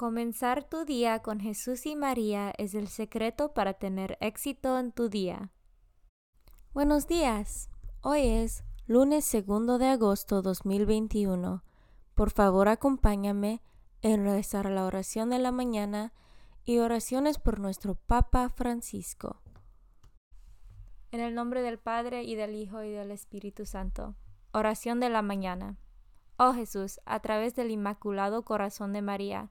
Comenzar tu día con Jesús y María es el secreto para tener éxito en tu día. Buenos días. Hoy es lunes segundo de agosto 2021. Por favor, acompáñame en rezar la oración de la mañana y oraciones por nuestro Papa Francisco. En el nombre del Padre y del Hijo y del Espíritu Santo. Oración de la mañana. Oh Jesús, a través del Inmaculado Corazón de María,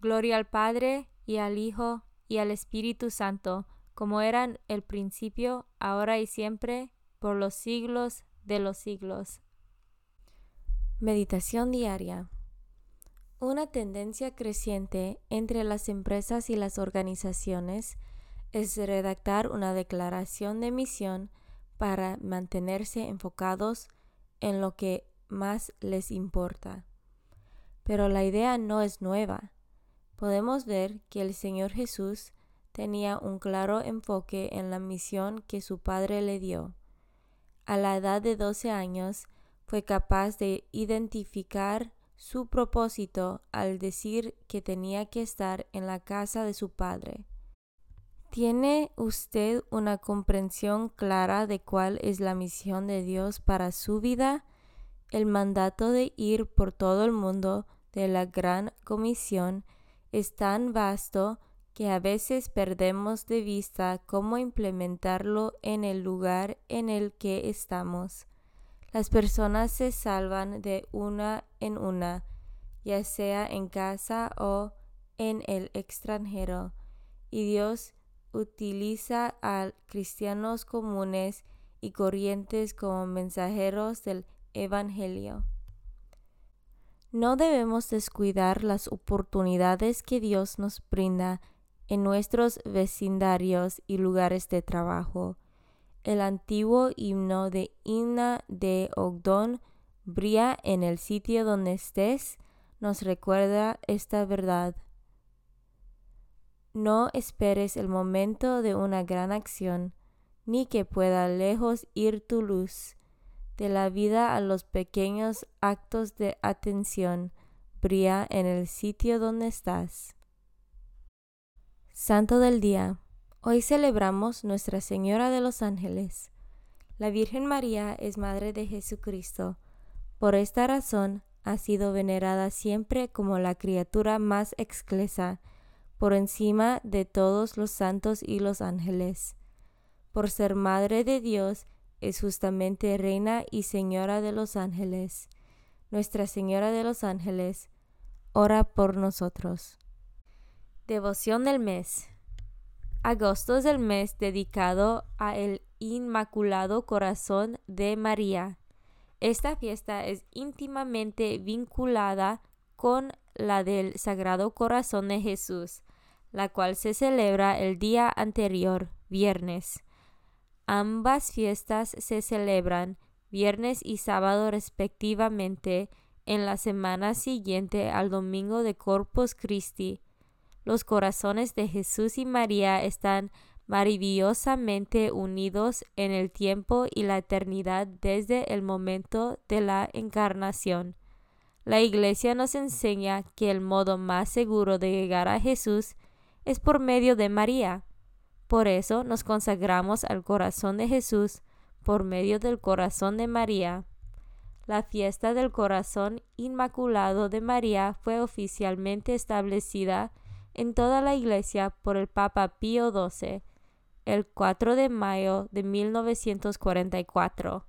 Gloria al Padre y al Hijo y al Espíritu Santo, como eran el principio, ahora y siempre, por los siglos de los siglos. Meditación diaria. Una tendencia creciente entre las empresas y las organizaciones es redactar una declaración de misión para mantenerse enfocados en lo que más les importa. Pero la idea no es nueva podemos ver que el Señor Jesús tenía un claro enfoque en la misión que su Padre le dio. A la edad de 12 años fue capaz de identificar su propósito al decir que tenía que estar en la casa de su Padre. ¿Tiene usted una comprensión clara de cuál es la misión de Dios para su vida? El mandato de ir por todo el mundo de la gran comisión es tan vasto que a veces perdemos de vista cómo implementarlo en el lugar en el que estamos. Las personas se salvan de una en una, ya sea en casa o en el extranjero, y Dios utiliza a cristianos comunes y corrientes como mensajeros del Evangelio. No debemos descuidar las oportunidades que Dios nos brinda en nuestros vecindarios y lugares de trabajo. El antiguo himno de Inna de Ogdon, Brilla en el sitio donde estés, nos recuerda esta verdad. No esperes el momento de una gran acción, ni que pueda lejos ir tu luz de la vida a los pequeños actos de atención, brilla en el sitio donde estás. Santo del Día. Hoy celebramos Nuestra Señora de los Ángeles. La Virgen María es Madre de Jesucristo. Por esta razón ha sido venerada siempre como la criatura más exclesa, por encima de todos los santos y los ángeles. Por ser Madre de Dios es justamente Reina y Señora de los ángeles. Nuestra Señora de los ángeles, ora por nosotros. Devoción del mes. Agosto es el mes dedicado a el Inmaculado Corazón de María. Esta fiesta es íntimamente vinculada con la del Sagrado Corazón de Jesús, la cual se celebra el día anterior, viernes. Ambas fiestas se celebran viernes y sábado respectivamente en la semana siguiente al domingo de Corpus Christi. Los corazones de Jesús y María están maravillosamente unidos en el tiempo y la eternidad desde el momento de la encarnación. La Iglesia nos enseña que el modo más seguro de llegar a Jesús es por medio de María. Por eso nos consagramos al corazón de Jesús por medio del corazón de María. La fiesta del corazón inmaculado de María fue oficialmente establecida en toda la Iglesia por el Papa Pío XII el 4 de mayo de 1944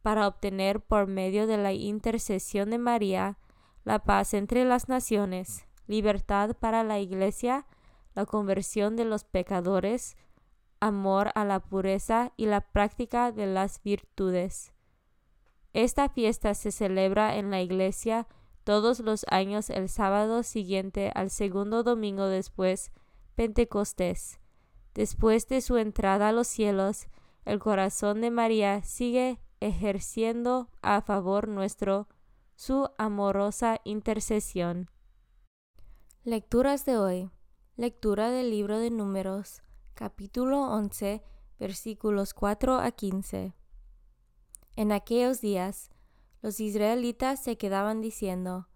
para obtener por medio de la intercesión de María la paz entre las naciones, libertad para la Iglesia, la conversión de los pecadores, amor a la pureza y la práctica de las virtudes. Esta fiesta se celebra en la Iglesia todos los años el sábado siguiente al segundo domingo después Pentecostés. Después de su entrada a los cielos, el corazón de María sigue ejerciendo a favor nuestro su amorosa intercesión. Lecturas de hoy. Lectura del libro de Números, capítulo 11, versículos 4 a 15. En aquellos días, los israelitas se quedaban diciendo,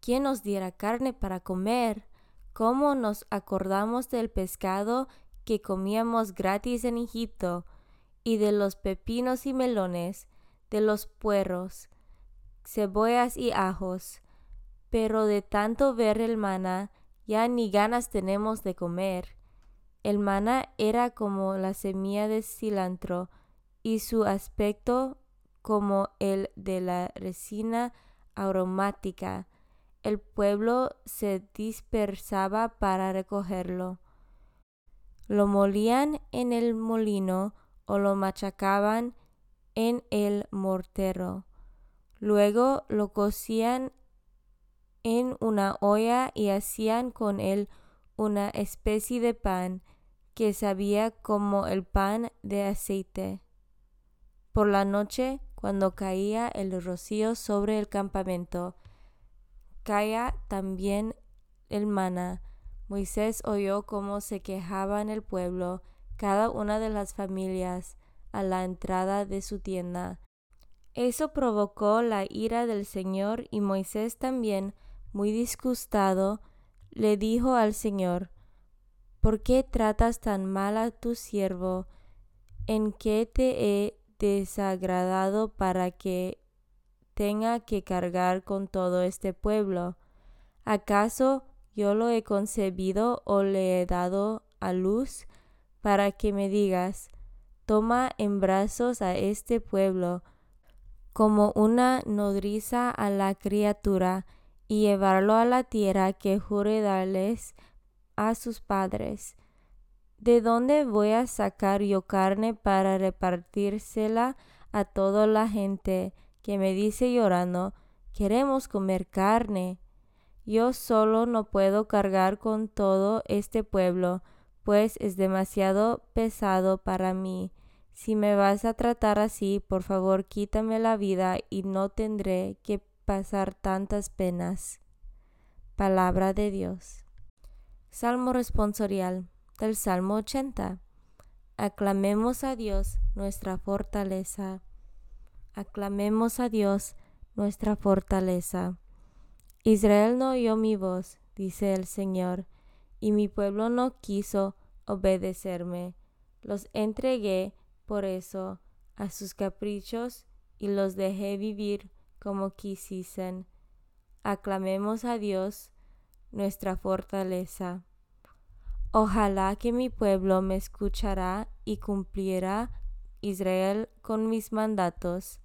¿Quién nos diera carne para comer? ¿Cómo nos acordamos del pescado que comíamos gratis en Egipto, y de los pepinos y melones, de los puerros, cebollas y ajos, pero de tanto ver el maná, ya ni ganas tenemos de comer. El maná era como la semilla de cilantro, y su aspecto como el de la resina aromática. El pueblo se dispersaba para recogerlo lo molían en el molino o lo machacaban en el mortero. Luego lo cocían en una olla y hacían con él una especie de pan que sabía como el pan de aceite. Por la noche, cuando caía el rocío sobre el campamento, caía también el maná Moisés oyó cómo se quejaba en el pueblo cada una de las familias a la entrada de su tienda. Eso provocó la ira del Señor y Moisés también, muy disgustado, le dijo al Señor, ¿Por qué tratas tan mal a tu siervo? ¿En qué te he desagradado para que tenga que cargar con todo este pueblo? ¿Acaso yo lo he concebido o le he dado a luz para que me digas, toma en brazos a este pueblo como una nodriza a la criatura y llevarlo a la tierra que jure darles a sus padres. ¿De dónde voy a sacar yo carne para repartírsela a toda la gente que me dice llorando, queremos comer carne? Yo solo no puedo cargar con todo este pueblo, pues es demasiado pesado para mí. Si me vas a tratar así, por favor quítame la vida y no tendré que pasar tantas penas. Palabra de Dios. Salmo responsorial del Salmo 80. Aclamemos a Dios nuestra fortaleza. Aclamemos a Dios nuestra fortaleza. Israel no oyó mi voz, dice el Señor, y mi pueblo no quiso obedecerme. Los entregué, por eso, a sus caprichos y los dejé vivir como quisiesen. Aclamemos a Dios, nuestra fortaleza. Ojalá que mi pueblo me escuchará y cumplirá Israel con mis mandatos.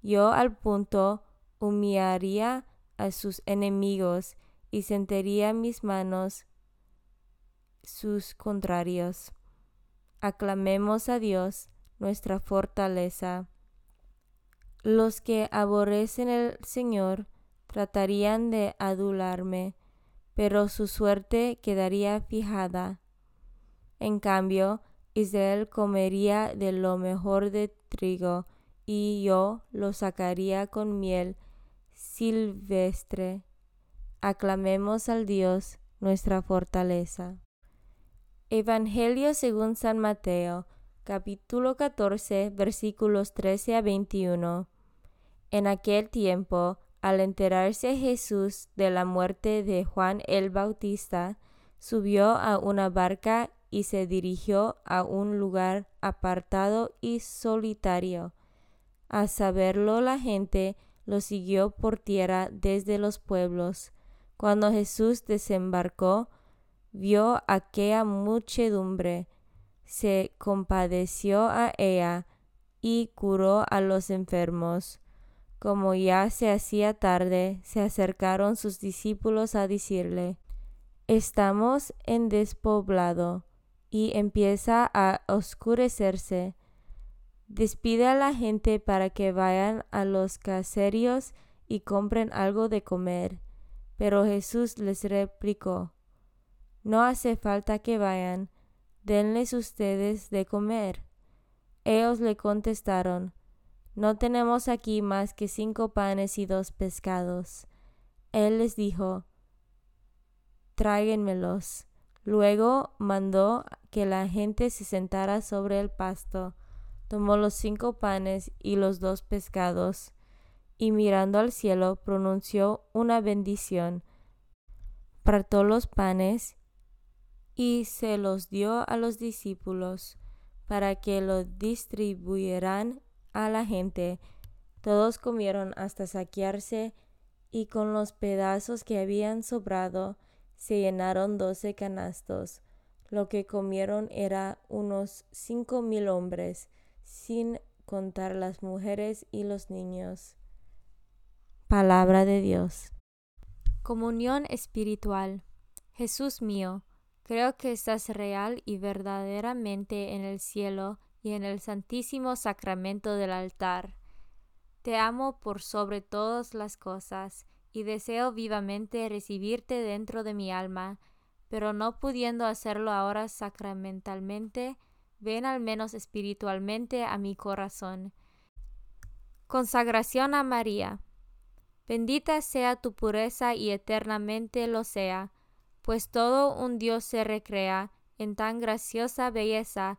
Yo al punto humillaría a sus enemigos y sentaría mis manos sus contrarios. Aclamemos a Dios, nuestra fortaleza. Los que aborrecen el Señor tratarían de adularme, pero su suerte quedaría fijada. En cambio, Israel comería de lo mejor de trigo, y yo lo sacaría con miel silvestre. Aclamemos al Dios, nuestra fortaleza. Evangelio según San Mateo, capítulo 14, versículos 13 a 21. En aquel tiempo, al enterarse Jesús de la muerte de Juan el Bautista, subió a una barca y se dirigió a un lugar apartado y solitario. A saberlo la gente lo siguió por tierra desde los pueblos. Cuando Jesús desembarcó, vio aquella muchedumbre, se compadeció a ella y curó a los enfermos. Como ya se hacía tarde, se acercaron sus discípulos a decirle, Estamos en despoblado y empieza a oscurecerse. Despide a la gente para que vayan a los caseríos y compren algo de comer. Pero Jesús les replicó, No hace falta que vayan, denles ustedes de comer. Ellos le contestaron, No tenemos aquí más que cinco panes y dos pescados. Él les dijo, Tráiganmelos. Luego mandó que la gente se sentara sobre el pasto, tomó los cinco panes y los dos pescados, y mirando al cielo pronunció una bendición, partó los panes y se los dio a los discípulos para que lo distribuyeran a la gente. Todos comieron hasta saquearse y con los pedazos que habían sobrado se llenaron doce canastos. Lo que comieron era unos cinco mil hombres, sin contar las mujeres y los niños. Palabra de Dios. Comunión espiritual. Jesús mío, creo que estás real y verdaderamente en el cielo y en el santísimo sacramento del altar. Te amo por sobre todas las cosas y deseo vivamente recibirte dentro de mi alma, pero no pudiendo hacerlo ahora sacramentalmente, ven al menos espiritualmente a mi corazón. Consagración a María. Bendita sea tu pureza y eternamente lo sea, pues todo un Dios se recrea en tan graciosa belleza,